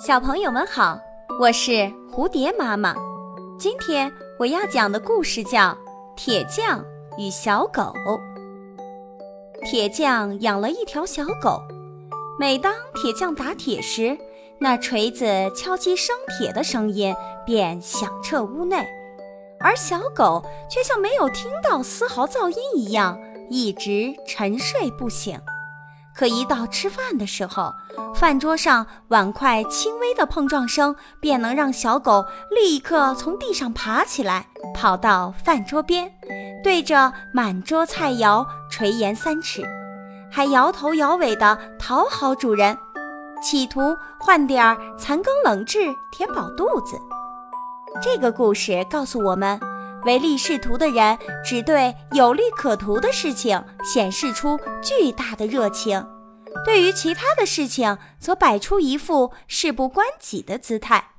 小朋友们好，我是蝴蝶妈妈。今天我要讲的故事叫《铁匠与小狗》。铁匠养了一条小狗，每当铁匠打铁时，那锤子敲击生铁的声音便响彻屋内，而小狗却像没有听到丝毫噪音一样，一直沉睡不醒。可一到吃饭的时候，饭桌上碗筷轻微的碰撞声，便能让小狗立刻从地上爬起来，跑到饭桌边，对着满桌菜肴垂涎三尺，还摇头摇尾地讨好主人，企图换点残羹冷炙填饱肚子。这个故事告诉我们。唯利是图的人只对有利可图的事情显示出巨大的热情，对于其他的事情则摆出一副事不关己的姿态。